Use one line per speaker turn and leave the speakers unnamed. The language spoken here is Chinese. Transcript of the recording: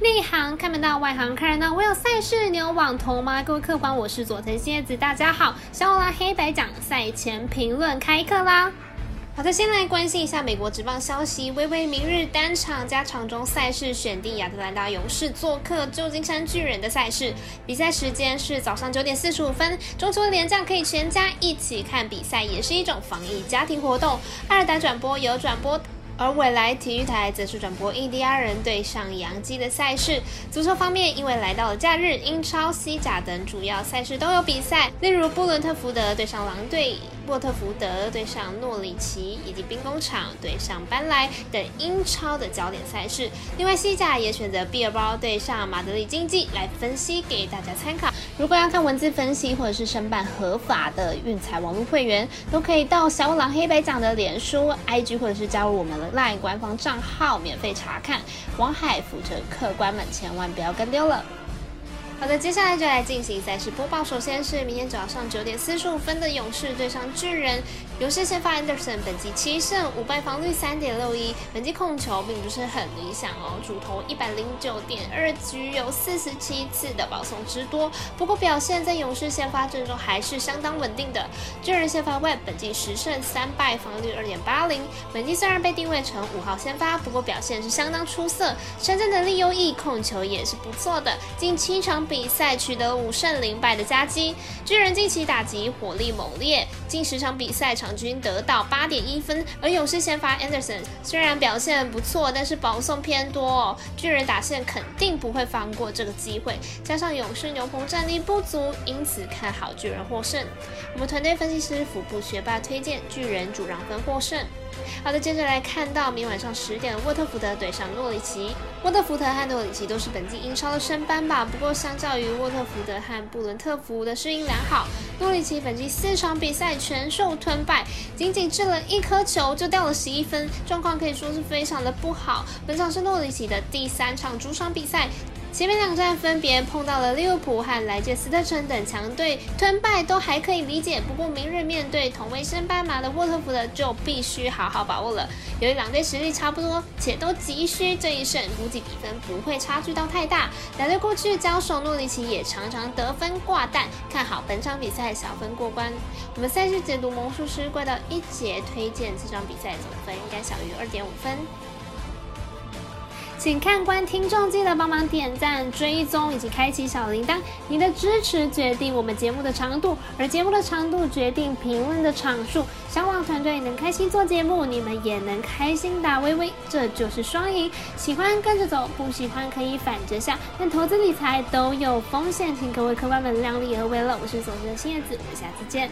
内行看门道，外行看热闹。我有赛事，你有网投吗？各位客官，我是佐藤蝎子，大家好。小欧拉黑白奖赛前评论开课啦！好的，先来关心一下美国职棒消息。微微明日单场加场中赛事选定亚特兰大勇士做客旧金山巨人的赛事，比赛时间是早上九点四十五分。中秋连假可以全家一起看比赛，也是一种防疫家庭活动。二打转播有转播。而未来体育台则是转播印第安人对上洋基的赛事。足球方面，因为来到了假日，英超、西甲等主要赛事都有比赛，例如布伦特福德对上狼队。沃特福德对上诺里奇，以及兵工厂对上班莱等英超的焦点赛事。另外，西甲也选择毕尔包对上马德里竞技来分析给大家参考。如果要看文字分析或者是申办合法的运彩网络会员，都可以到小五郎黑白奖的脸书、IG 或者是加入我们 LINE 官方账号免费查看。王海扶着客官们千万不要跟丢了。好的，接下来就来进行赛事播报。首先是明天早上九点四十五分的勇士对上巨人。勇士先发 Anderson，本季七胜五败，防率三点六一，本季控球并不是很理想哦，主投一百零九点二局，有四十七次的保送之多。不过表现在勇士先发阵中还是相当稳定的。巨人先发 Web，本季十胜三败，防率二点八零，本季虽然被定位成五号先发，不过表现是相当出色，身战能力优异，控球也是不错的。近七场比赛取得五胜零败的佳绩。巨人近期打击火力猛烈，近十场比赛。场均得到八点一分，而勇士先发 Anderson 虽然表现不错，但是保送偏多哦。巨人打线肯定不会放过这个机会，加上勇士牛棚战力不足，因此看好巨人获胜。我们团队分析师腹部学霸推荐巨人主让分获胜。好的，接着来看到明晚上十点，沃特福德对上诺里奇。沃特福德和诺里奇都是本季英超的升班吧，不过相较于沃特福德和布伦特福的适应良好，诺里奇本季四场比赛全受吞败，仅仅掷了一颗球就掉了十一分，状况可以说是非常的不好。本场是诺里奇的第三场主场比赛。前面两站分别碰到了利物浦和莱切斯特城等强队，吞败都还可以理解。不过明日面对同为升班马的沃特福德，就必须好好把握了。由于两队实力差不多，且都急需这一胜，估计比分不会差距到太大。两队过去交手，诺里奇也常常得分挂蛋，看好本场比赛小分过关。我们赛事解读魔术师怪盗一姐推荐这场比赛总分应该小于二点五分。请看官听众记得帮忙点赞、追踪以及开启小铃铛，你的支持决定我们节目的长度，而节目的长度决定评论的场数。小网团队能开心做节目，你们也能开心打微微，这就是双赢。喜欢跟着走，不喜欢可以反着下，但投资理财都有风险，请各位客官们量力而为了。我是总监新叶子，我们下次见。